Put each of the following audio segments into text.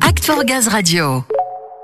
Act for Gaz Radio.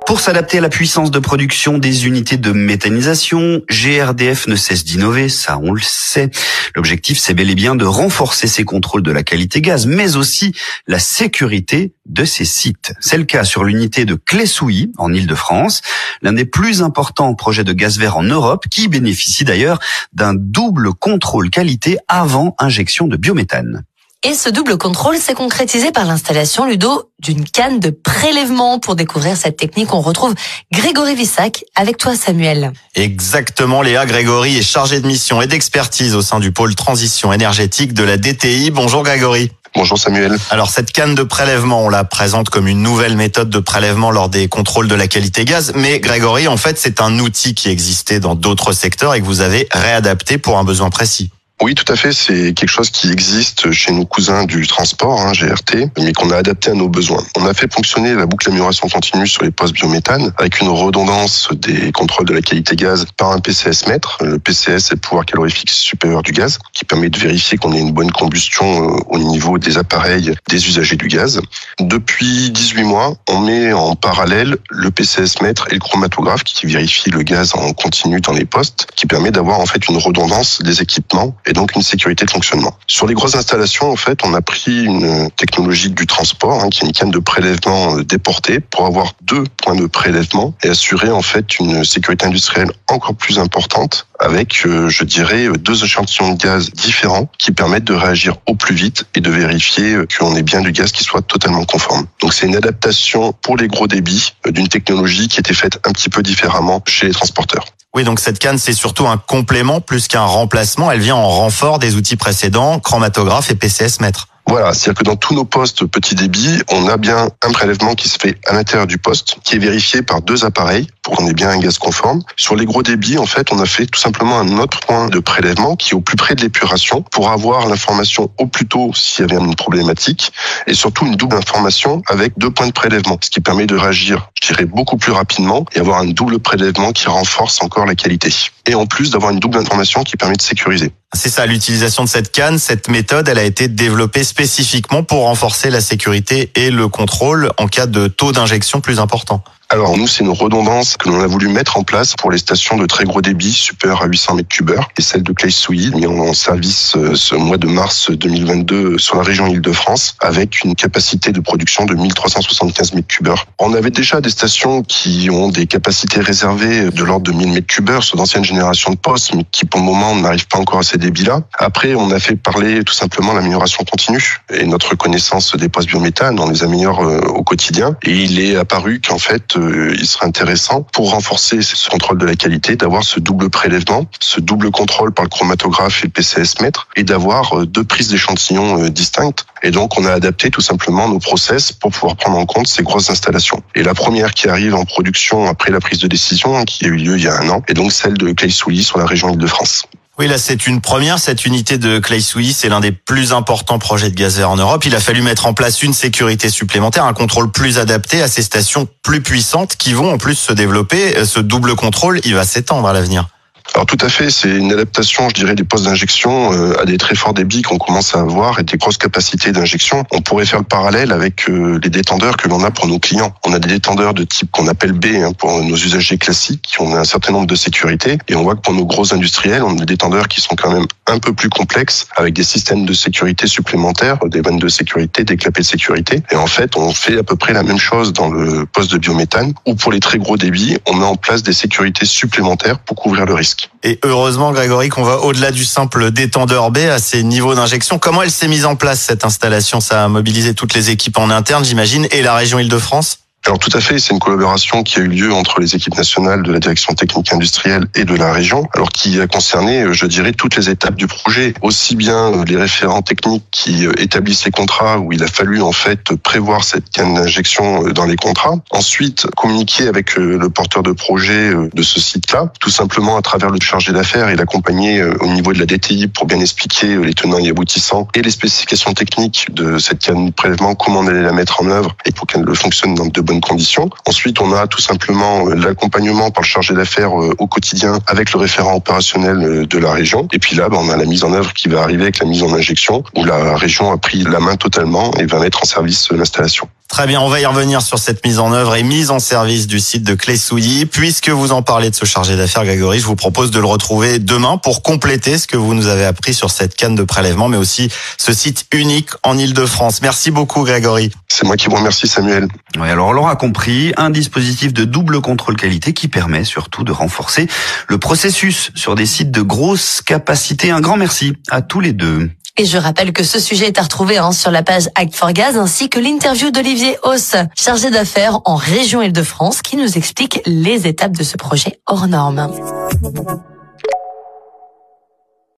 Pour s'adapter à la puissance de production des unités de méthanisation, GRDF ne cesse d'innover, ça on le sait. L'objectif c'est bel et bien de renforcer ses contrôles de la qualité gaz, mais aussi la sécurité de ses sites. C'est le cas sur l'unité de Clessouilly, en Ile-de-France, l'un des plus importants projets de gaz vert en Europe, qui bénéficie d'ailleurs d'un double contrôle qualité avant injection de biométhane. Et ce double contrôle s'est concrétisé par l'installation, Ludo, d'une canne de prélèvement. Pour découvrir cette technique, on retrouve Grégory Vissac avec toi, Samuel. Exactement, Léa. Grégory est chargé de mission et d'expertise au sein du pôle transition énergétique de la DTI. Bonjour Grégory. Bonjour Samuel. Alors cette canne de prélèvement, on la présente comme une nouvelle méthode de prélèvement lors des contrôles de la qualité gaz. Mais Grégory, en fait, c'est un outil qui existait dans d'autres secteurs et que vous avez réadapté pour un besoin précis. Oui, tout à fait. C'est quelque chose qui existe chez nos cousins du transport, hein, GRT, mais qu'on a adapté à nos besoins. On a fait fonctionner la boucle d'amélioration continue sur les postes biométhane avec une redondance des contrôles de la qualité gaz par un PCS mètre. Le PCS, c'est le pouvoir calorifique supérieur du gaz, qui permet de vérifier qu'on ait une bonne combustion euh, au niveau des appareils des usagers du gaz. Depuis 18 mois, on met en parallèle le PCS mètre et le chromatographe qui vérifie le gaz en continu dans les postes, qui permet d'avoir en fait une redondance des équipements et donc une sécurité de fonctionnement. Sur les grosses installations, en fait, on a pris une technologie du transport, hein, qui est une canne de prélèvement euh, déportée, pour avoir deux points de prélèvement et assurer en fait une sécurité industrielle encore plus importante avec, euh, je dirais, deux échantillons de gaz différents qui permettent de réagir au plus vite et de vérifier euh, qu'on ait bien du gaz qui soit totalement conforme. Donc c'est une adaptation pour les gros débits d'une technologie qui était faite un petit peu différemment chez les transporteurs. Oui, donc cette canne, c'est surtout un complément plus qu'un remplacement. Elle vient en renfort des outils précédents, chromatographe et PCS mètre. Voilà, c'est-à-dire que dans tous nos postes petit débit, on a bien un prélèvement qui se fait à l'intérieur du poste, qui est vérifié par deux appareils pour qu'on ait bien un gaz conforme. Sur les gros débits, en fait, on a fait tout simplement un autre point de prélèvement qui est au plus près de l'épuration pour avoir l'information au plus tôt s'il y avait une problématique et surtout une double information avec deux points de prélèvement, ce qui permet de réagir, je dirais, beaucoup plus rapidement et avoir un double prélèvement qui renforce encore la qualité. Et en plus d'avoir une double information qui permet de sécuriser. C'est ça, l'utilisation de cette canne, cette méthode, elle a été développée spécifiquement pour renforcer la sécurité et le contrôle en cas de taux d'injection plus important. Alors nous, c'est une redondance que l'on a voulu mettre en place pour les stations de très gros débit supérieurs à 800 mètres cubes heure et celle de Clay-Souilly mis en service euh, ce mois de mars 2022 sur la région Île-de-France avec une capacité de production de 1375 mètres cubes heure. On avait déjà des stations qui ont des capacités réservées de l'ordre de 1000 mètres cubes heure sur d'anciennes générations de postes mais qui pour le moment n'arrivent pas encore à ces débits-là. Après, on a fait parler tout simplement l'amélioration continue et notre connaissance des postes biométhane, on les améliore euh, au quotidien et il est apparu qu'en fait il serait intéressant pour renforcer ce contrôle de la qualité d'avoir ce double prélèvement, ce double contrôle par le chromatographe et le PCS mètre et d'avoir euh, deux prises d'échantillons euh, distinctes. Et donc on a adapté tout simplement nos process pour pouvoir prendre en compte ces grosses installations. Et la première qui arrive en production après la prise de décision, hein, qui a eu lieu il y a un an, est donc celle de Clay-Souilly sur la région Île-de-France. Oui, là, c'est une première. Cette unité de Clay-Souilly, c'est l'un des plus importants projets de gaz vert en Europe. Il a fallu mettre en place une sécurité supplémentaire, un contrôle plus adapté à ces stations plus puissantes qui vont en plus se développer. Ce double contrôle, il va s'étendre à l'avenir. Alors tout à fait, c'est une adaptation, je dirais, des postes d'injection euh, à des très forts débits qu'on commence à avoir et des grosses capacités d'injection. On pourrait faire le parallèle avec euh, les détendeurs que l'on a pour nos clients. On a des détendeurs de type qu'on appelle B hein, pour nos usagers classiques, qui ont un certain nombre de sécurités. Et on voit que pour nos gros industriels, on a des détendeurs qui sont quand même un peu plus complexes, avec des systèmes de sécurité supplémentaires, des vannes de sécurité, des clapets de sécurité. Et en fait, on fait à peu près la même chose dans le poste de biométhane, où pour les très gros débits, on met en place des sécurités supplémentaires pour couvrir le risque. Et heureusement, Grégory, qu'on va au-delà du simple détendeur B à ces niveaux d'injection. Comment elle s'est mise en place, cette installation? Ça a mobilisé toutes les équipes en interne, j'imagine, et la région Île-de-France? Alors tout à fait, c'est une collaboration qui a eu lieu entre les équipes nationales de la direction technique industrielle et de la région, alors qui a concerné, euh, je dirais, toutes les étapes du projet, aussi bien euh, les référents techniques qui euh, établissent les contrats, où il a fallu en fait prévoir cette canne d'injection dans les contrats, ensuite communiquer avec le porteur de projet de ce site-là, tout simplement à travers le chargé d'affaires et l'accompagner au niveau de la DTI pour bien expliquer les tenants et aboutissants et les spécifications techniques de cette canne de prélèvement, comment on allait la mettre en œuvre et pour qu'elle fonctionne dans de conditions. Ensuite, on a tout simplement euh, l'accompagnement par le chargé d'affaires euh, au quotidien avec le référent opérationnel euh, de la région. Et puis là, ben, on a la mise en œuvre qui va arriver avec la mise en injection où la région a pris la main totalement et va mettre en service l'installation. Très bien, on va y revenir sur cette mise en œuvre et mise en service du site de Clé Souilly. Puisque vous en parlez de ce chargé d'affaires, Grégory, je vous propose de le retrouver demain pour compléter ce que vous nous avez appris sur cette canne de prélèvement, mais aussi ce site unique en Ile-de-France. Merci beaucoup, Grégory. C'est moi qui vous remercie, Samuel. Oui, alors on l'aura compris, un dispositif de double contrôle qualité qui permet surtout de renforcer le processus sur des sites de grosse capacité. Un grand merci à tous les deux. Et je rappelle que ce sujet est à retrouver hein, sur la page Act for Gaz ainsi que l'interview d'Olivier Hauss, chargé d'affaires en région Île-de-France, qui nous explique les étapes de ce projet hors norme.